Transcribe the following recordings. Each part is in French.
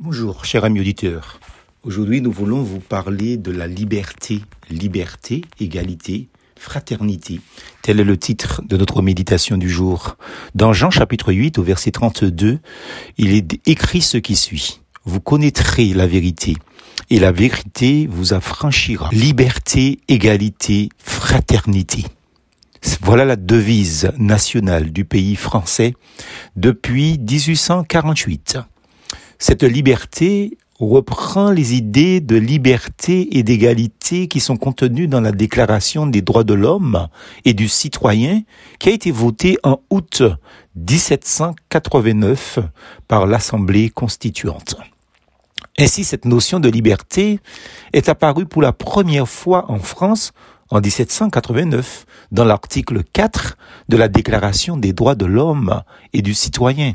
Bonjour, cher ami auditeur. Aujourd'hui, nous voulons vous parler de la liberté. Liberté, égalité, fraternité. Tel est le titre de notre méditation du jour. Dans Jean chapitre 8 au verset 32, il est écrit ce qui suit. Vous connaîtrez la vérité et la vérité vous affranchira. Liberté, égalité, fraternité. Voilà la devise nationale du pays français depuis 1848. Cette liberté reprend les idées de liberté et d'égalité qui sont contenues dans la Déclaration des droits de l'homme et du citoyen qui a été votée en août 1789 par l'Assemblée constituante. Ainsi, cette notion de liberté est apparue pour la première fois en France en 1789 dans l'article 4 de la Déclaration des droits de l'homme et du citoyen.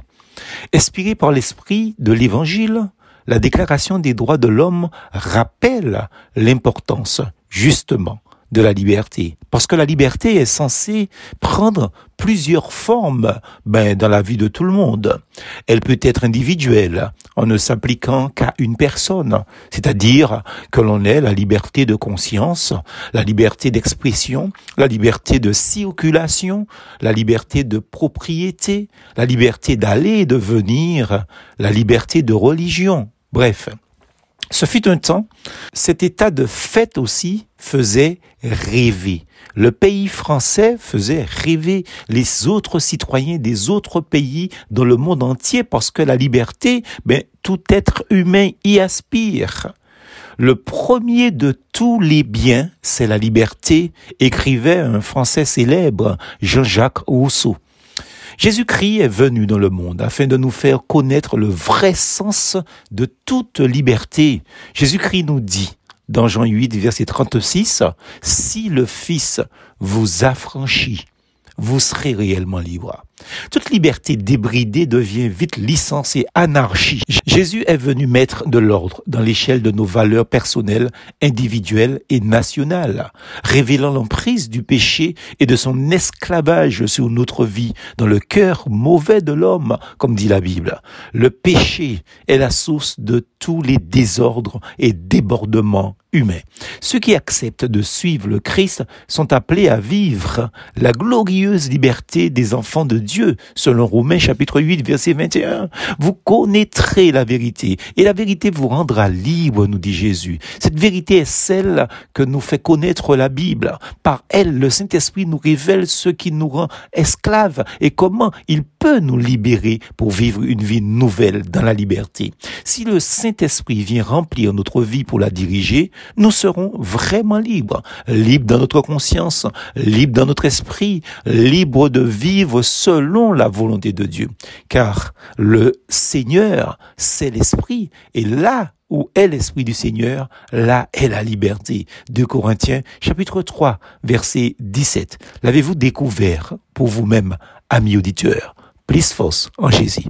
Inspiré par l'esprit de l'Évangile, la Déclaration des droits de l'homme rappelle l'importance, justement, de la liberté. Parce que la liberté est censée prendre plusieurs formes ben, dans la vie de tout le monde. Elle peut être individuelle, en ne s'appliquant qu'à une personne, c'est-à-dire que l'on ait la liberté de conscience, la liberté d'expression, la liberté de circulation, la liberté de propriété, la liberté d'aller et de venir, la liberté de religion. Bref, ce fut un temps, cet état de fait aussi faisait rêver. Le pays français faisait rêver les autres citoyens des autres pays dans le monde entier parce que la liberté, ben, tout être humain y aspire. Le premier de tous les biens, c'est la liberté, écrivait un Français célèbre, Jean-Jacques Rousseau. Jésus-Christ est venu dans le monde afin de nous faire connaître le vrai sens de toute liberté. Jésus-Christ nous dit dans Jean 8, verset 36, Si le Fils vous affranchit, vous serez réellement libre. Toute liberté débridée devient vite licence et anarchie. Jésus est venu mettre de l'ordre dans l'échelle de nos valeurs personnelles, individuelles et nationales, révélant l'emprise du péché et de son esclavage sur notre vie dans le cœur mauvais de l'homme, comme dit la Bible. Le péché est la source de tous les désordres et débordements humains. Ceux qui acceptent de suivre le Christ sont appelés à vivre la glorieuse liberté des enfants de Dieu Dieu, selon Romains chapitre 8, verset 21. Vous connaîtrez la vérité et la vérité vous rendra libre, nous dit Jésus. Cette vérité est celle que nous fait connaître la Bible. Par elle, le Saint-Esprit nous révèle ce qui nous rend esclaves et comment il peut nous libérer pour vivre une vie nouvelle dans la liberté. Si le Saint-Esprit vient remplir notre vie pour la diriger, nous serons vraiment libres. Libres dans notre conscience, libres dans notre esprit, libres de vivre seul selon la volonté de Dieu. Car le Seigneur, c'est l'Esprit. Et là où est l'Esprit du Seigneur, là est la liberté. 2 Corinthiens chapitre 3 verset 17. L'avez-vous découvert pour vous-même, amis auditeurs? Plus force en Jésus.